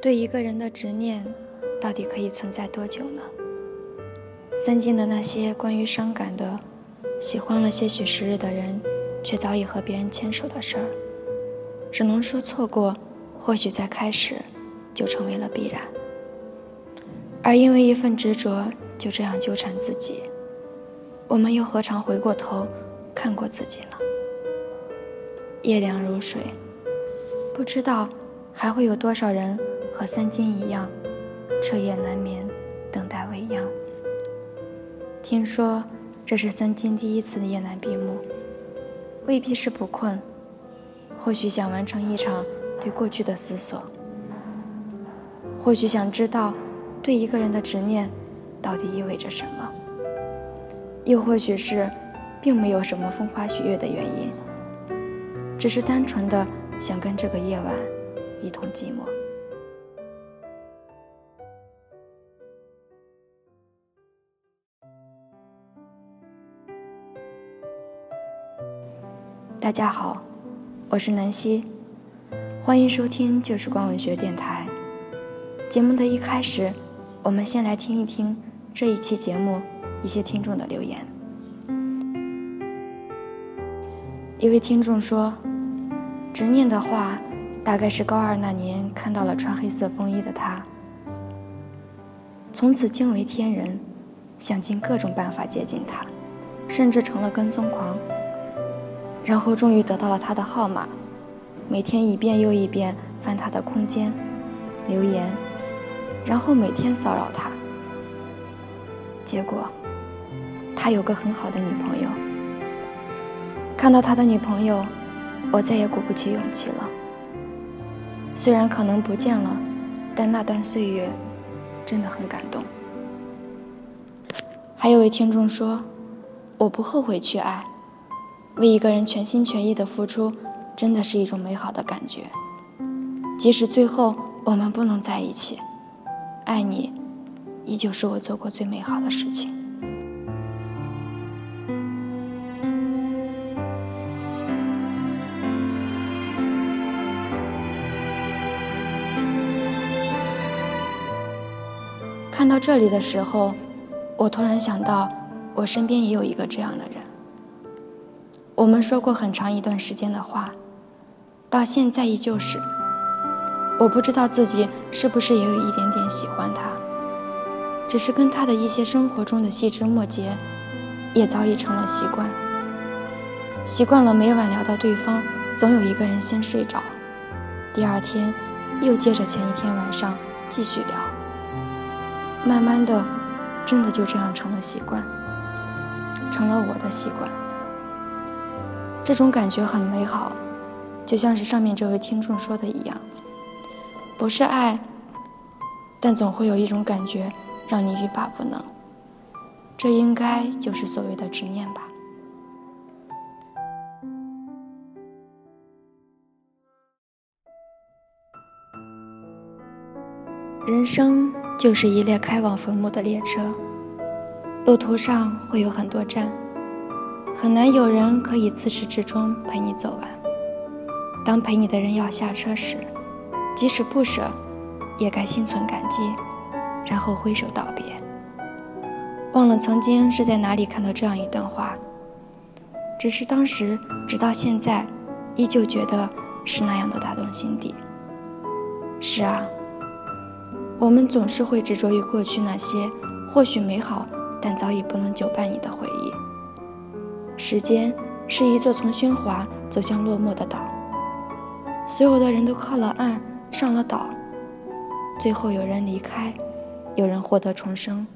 对一个人的执念，到底可以存在多久呢？三金的那些关于伤感的、喜欢了些许时日的人，却早已和别人牵手的事儿，只能说错过，或许在开始就成为了必然。而因为一份执着，就这样纠缠自己，我们又何尝回过头看过自己呢？夜凉如水，不知道还会有多少人。和三金一样，彻夜难眠，等待未央。听说这是三金第一次夜难闭目，未必是不困，或许想完成一场对过去的思索，或许想知道对一个人的执念到底意味着什么，又或许是并没有什么风花雪月的原因，只是单纯的想跟这个夜晚一同寂寞。大家好，我是南希，欢迎收听旧时光文学电台。节目的一开始，我们先来听一听这一期节目一些听众的留言。一位听众说：“执念的话，大概是高二那年看到了穿黑色风衣的他，从此惊为天人，想尽各种办法接近他，甚至成了跟踪狂。”然后终于得到了他的号码，每天一遍又一遍翻他的空间留言，然后每天骚扰他。结果，他有个很好的女朋友。看到他的女朋友，我再也鼓不起勇气了。虽然可能不见了，但那段岁月真的很感动。还有位听众说：“我不后悔去爱。”为一个人全心全意的付出，真的是一种美好的感觉。即使最后我们不能在一起，爱你，依旧是我做过最美好的事情。看到这里的时候，我突然想到，我身边也有一个这样的人。我们说过很长一段时间的话，到现在依旧是。我不知道自己是不是也有一点点喜欢他，只是跟他的一些生活中的细枝末节，也早已成了习惯。习惯了每晚聊到对方，总有一个人先睡着，第二天又接着前一天晚上继续聊。慢慢的，真的就这样成了习惯，成了我的习惯。这种感觉很美好，就像是上面这位听众说的一样，不是爱，但总会有一种感觉让你欲罢不能。这应该就是所谓的执念吧。人生就是一列开往坟墓的列车，路途上会有很多站。很难有人可以自始至终陪你走完。当陪你的人要下车时，即使不舍，也该心存感激，然后挥手道别。忘了曾经是在哪里看到这样一段话，只是当时直到现在，依旧觉得是那样的打动心底。是啊，我们总是会执着于过去那些或许美好，但早已不能久伴你的回忆。时间是一座从喧哗走向落寞的岛，所有的人都靠了岸，上了岛，最后有人离开，有人获得重生，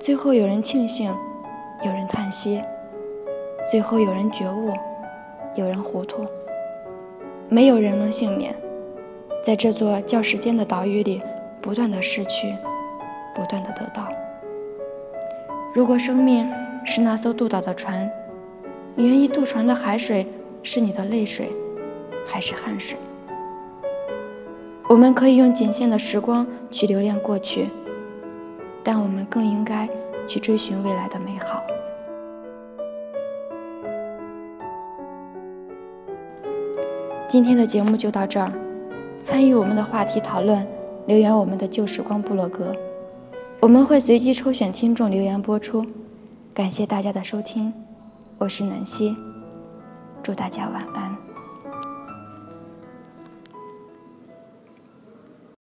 最后有人庆幸，有人叹息，最后有人觉悟，有人糊涂，没有人能幸免，在这座叫时间的岛屿里，不断的失去，不断的得到。如果生命。是那艘渡岛的船你愿意渡船的海水是你的泪水还是汗水？我们可以用仅限的时光去留恋过去但我们更应该去追寻未来的美好。今天的节目就到这儿参与我们的话题讨论留言我们的旧时光部落格。我们会随机抽选听众留言播出。感谢大家的收听我是南希祝大家晚安。